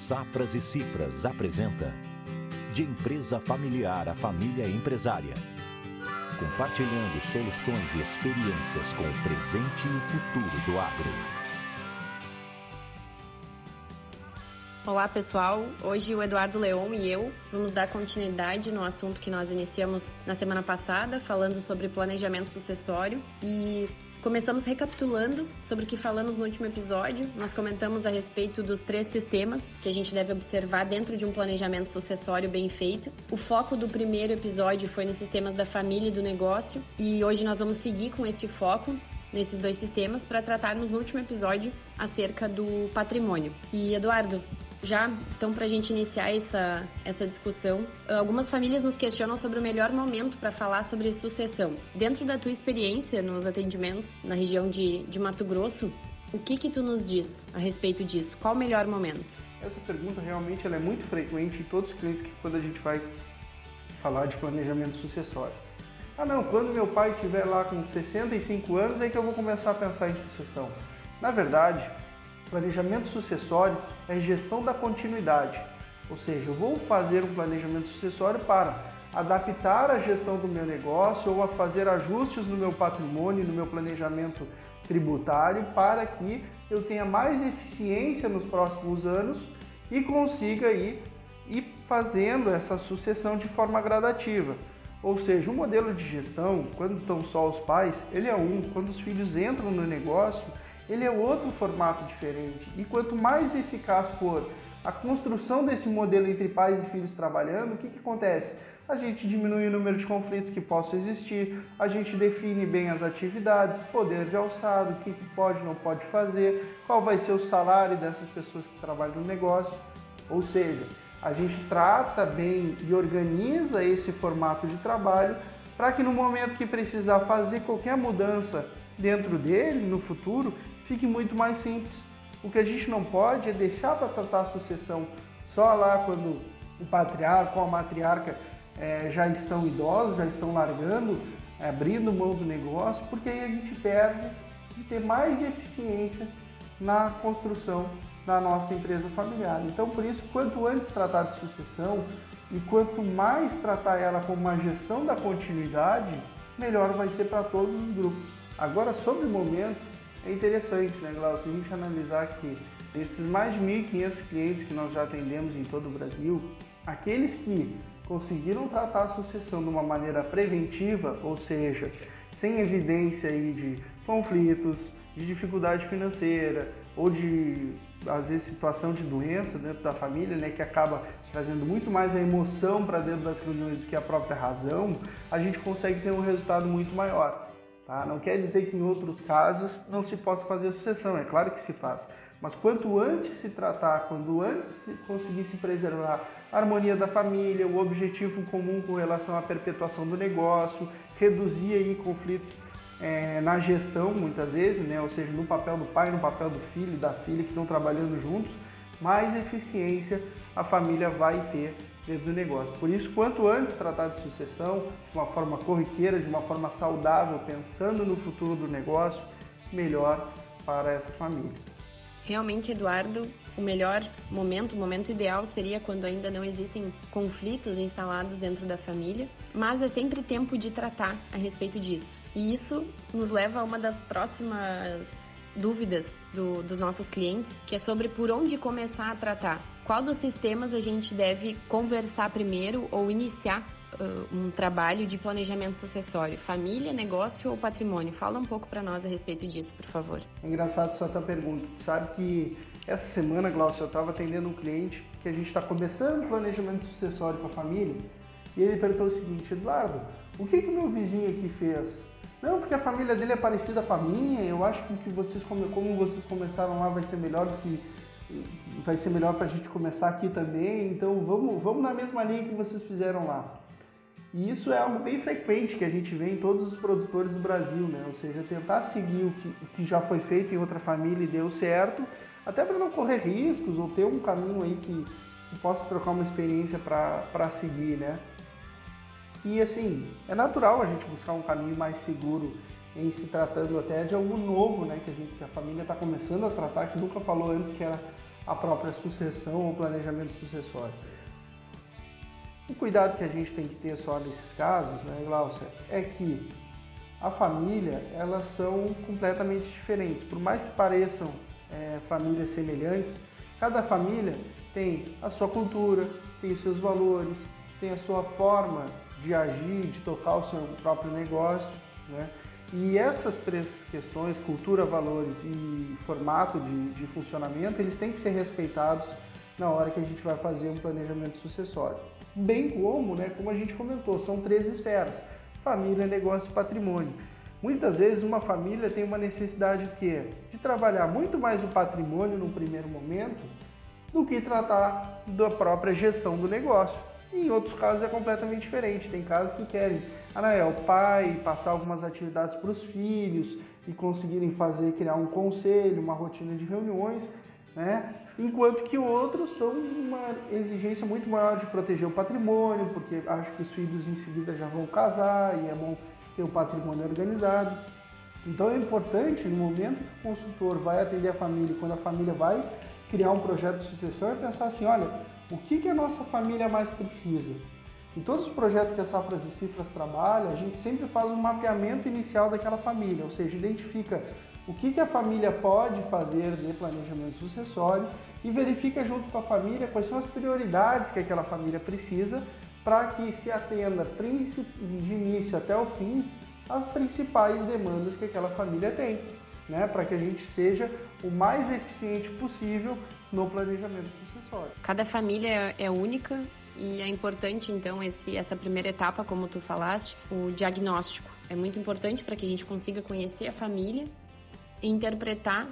Safras e Cifras apresenta De empresa familiar a família empresária. Compartilhando soluções e experiências com o presente e o futuro do agro. Olá pessoal, hoje o Eduardo Leon e eu vamos dar continuidade no assunto que nós iniciamos na semana passada, falando sobre planejamento sucessório e Começamos recapitulando sobre o que falamos no último episódio. Nós comentamos a respeito dos três sistemas que a gente deve observar dentro de um planejamento sucessório bem feito. O foco do primeiro episódio foi nos sistemas da família e do negócio, e hoje nós vamos seguir com este foco nesses dois sistemas para tratarmos no último episódio acerca do patrimônio. E Eduardo, já, então, para a gente iniciar essa, essa discussão, algumas famílias nos questionam sobre o melhor momento para falar sobre sucessão. Dentro da tua experiência nos atendimentos na região de, de Mato Grosso, o que que tu nos diz a respeito disso? Qual o melhor momento? Essa pergunta realmente ela é muito frequente em todos os clientes que quando a gente vai falar de planejamento sucessório. Ah não, quando meu pai estiver lá com 65 anos é que eu vou começar a pensar em sucessão. Na verdade, Planejamento sucessório é gestão da continuidade, ou seja, eu vou fazer um planejamento sucessório para adaptar a gestão do meu negócio ou a fazer ajustes no meu patrimônio, no meu planejamento tributário para que eu tenha mais eficiência nos próximos anos e consiga ir, ir fazendo essa sucessão de forma gradativa. Ou seja, o modelo de gestão, quando estão só os pais, ele é um. Quando os filhos entram no negócio, ele é outro formato diferente. E quanto mais eficaz for a construção desse modelo entre pais e filhos trabalhando, o que, que acontece? A gente diminui o número de conflitos que possam existir, a gente define bem as atividades, poder de alçado, o que, que pode e não pode fazer, qual vai ser o salário dessas pessoas que trabalham no negócio. Ou seja, a gente trata bem e organiza esse formato de trabalho para que no momento que precisar fazer qualquer mudança dentro dele no futuro, fique muito mais simples. O que a gente não pode é deixar para tratar a sucessão só lá quando o patriarca ou a matriarca é, já estão idosos, já estão largando, é, abrindo mão do negócio, porque aí a gente perde de ter mais eficiência na construção da nossa empresa familiar. Então, por isso, quanto antes tratar de sucessão e quanto mais tratar ela como uma gestão da continuidade, melhor vai ser para todos os grupos. Agora, sobre o momento, é interessante, né, Glaucio, se a gente analisar que esses mais de 1.500 clientes que nós já atendemos em todo o Brasil, aqueles que conseguiram tratar a sucessão de uma maneira preventiva, ou seja, sem evidência aí de conflitos, de dificuldade financeira ou de às vezes situação de doença dentro da família, né, que acaba trazendo muito mais a emoção para dentro das reuniões do que a própria razão, a gente consegue ter um resultado muito maior. Tá? Não quer dizer que em outros casos não se possa fazer a sucessão, é claro que se faz. Mas quanto antes se tratar, quando antes se conseguir se preservar a harmonia da família, o objetivo comum com relação à perpetuação do negócio, reduzir aí conflitos é, na gestão muitas vezes, né? ou seja, no papel do pai, no papel do filho, da filha que estão trabalhando juntos, mais eficiência a família vai ter dentro do negócio. Por isso, quanto antes tratar de sucessão, de uma forma corriqueira, de uma forma saudável, pensando no futuro do negócio, melhor para essa família. Realmente, Eduardo, o melhor momento, o momento ideal seria quando ainda não existem conflitos instalados dentro da família, mas é sempre tempo de tratar a respeito disso. E isso nos leva a uma das próximas dúvidas do, dos nossos clientes, que é sobre por onde começar a tratar. Qual dos sistemas a gente deve conversar primeiro ou iniciar uh, um trabalho de planejamento sucessório? Família, negócio ou patrimônio? Fala um pouco para nós a respeito disso, por favor. É engraçado só a tua pergunta. Tu sabe que essa semana, Glaucio, eu estava atendendo um cliente que a gente está começando o planejamento sucessório com a família e ele perguntou o seguinte, Eduardo, o que que meu vizinho aqui fez? Não, porque a família dele é parecida com a minha, eu acho que vocês, como vocês começaram lá vai ser melhor do que vai ser melhor para a gente começar aqui também, então vamos, vamos na mesma linha que vocês fizeram lá. E isso é algo bem frequente que a gente vê em todos os produtores do Brasil, né? Ou seja, tentar seguir o que, o que já foi feito em outra família e deu certo, até para não correr riscos ou ter um caminho aí que, que possa trocar uma experiência para seguir, né? E assim, é natural a gente buscar um caminho mais seguro em se tratando até de algo novo, né, que a, gente, que a família está começando a tratar, que nunca falou antes que era a própria sucessão ou planejamento sucessório. O cuidado que a gente tem que ter só nesses casos, né, Glaucia, é que a família, elas são completamente diferentes. Por mais que pareçam é, famílias semelhantes, cada família tem a sua cultura, tem os seus valores, tem a sua forma de agir, de tocar o seu próprio negócio, né? E essas três questões, cultura, valores e formato de, de funcionamento, eles têm que ser respeitados na hora que a gente vai fazer um planejamento sucessório. Bem como, né, como a gente comentou, são três esferas: família, negócio e patrimônio. Muitas vezes uma família tem uma necessidade de quê? De trabalhar muito mais o patrimônio no primeiro momento do que tratar da própria gestão do negócio. E em outros casos é completamente diferente. Tem casos que querem, ah, não, é o pai passar algumas atividades para os filhos e conseguirem fazer, criar um conselho, uma rotina de reuniões, né? Enquanto que outros estão uma exigência muito maior de proteger o patrimônio, porque acho que os filhos em seguida já vão casar e é bom ter o patrimônio organizado. Então é importante, no momento que o consultor vai atender a família, quando a família vai criar um projeto de sucessão, é pensar assim, olha, o que, que a nossa família mais precisa? Em todos os projetos que a Safras e Cifras trabalha, a gente sempre faz um mapeamento inicial daquela família, ou seja, identifica o que, que a família pode fazer de planejamento sucessório e verifica junto com a família quais são as prioridades que aquela família precisa para que se atenda de início até o fim as principais demandas que aquela família tem, né? para que a gente seja o mais eficiente possível no planejamento sucessório. Cada família é única e é importante então esse, essa primeira etapa, como tu falaste, o diagnóstico. É muito importante para que a gente consiga conhecer a família e interpretar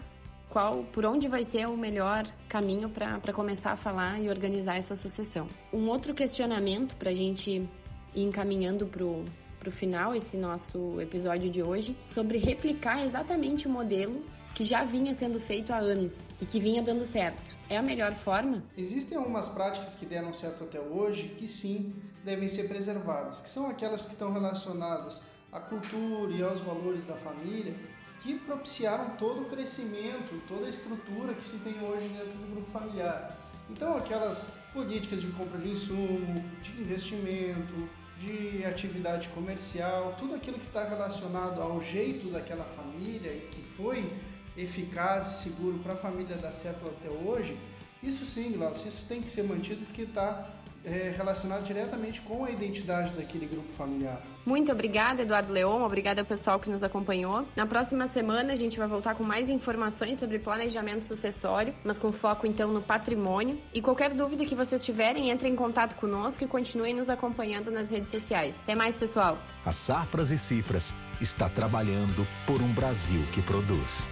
qual, por onde vai ser o melhor caminho para começar a falar e organizar essa sucessão. Um outro questionamento para a gente ir encaminhando para o final esse nosso episódio de hoje sobre replicar exatamente o modelo que já vinha sendo feito há anos e que vinha dando certo. É a melhor forma? Existem algumas práticas que deram certo até hoje que sim devem ser preservadas, que são aquelas que estão relacionadas à cultura e aos valores da família que propiciaram todo o crescimento, toda a estrutura que se tem hoje dentro do grupo familiar. Então, aquelas políticas de compra de insumo, de investimento, de atividade comercial, tudo aquilo que está relacionado ao jeito daquela família e que foi eficaz e seguro para a família dar certo até hoje, isso sim, Glaucio, isso tem que ser mantido porque está é, relacionado diretamente com a identidade daquele grupo familiar. Muito obrigada, Eduardo Leon. Obrigada ao pessoal que nos acompanhou. Na próxima semana a gente vai voltar com mais informações sobre planejamento sucessório, mas com foco então no patrimônio. E qualquer dúvida que vocês tiverem, entre em contato conosco e continuem nos acompanhando nas redes sociais. Até mais, pessoal. A Safras e Cifras está trabalhando por um Brasil que produz.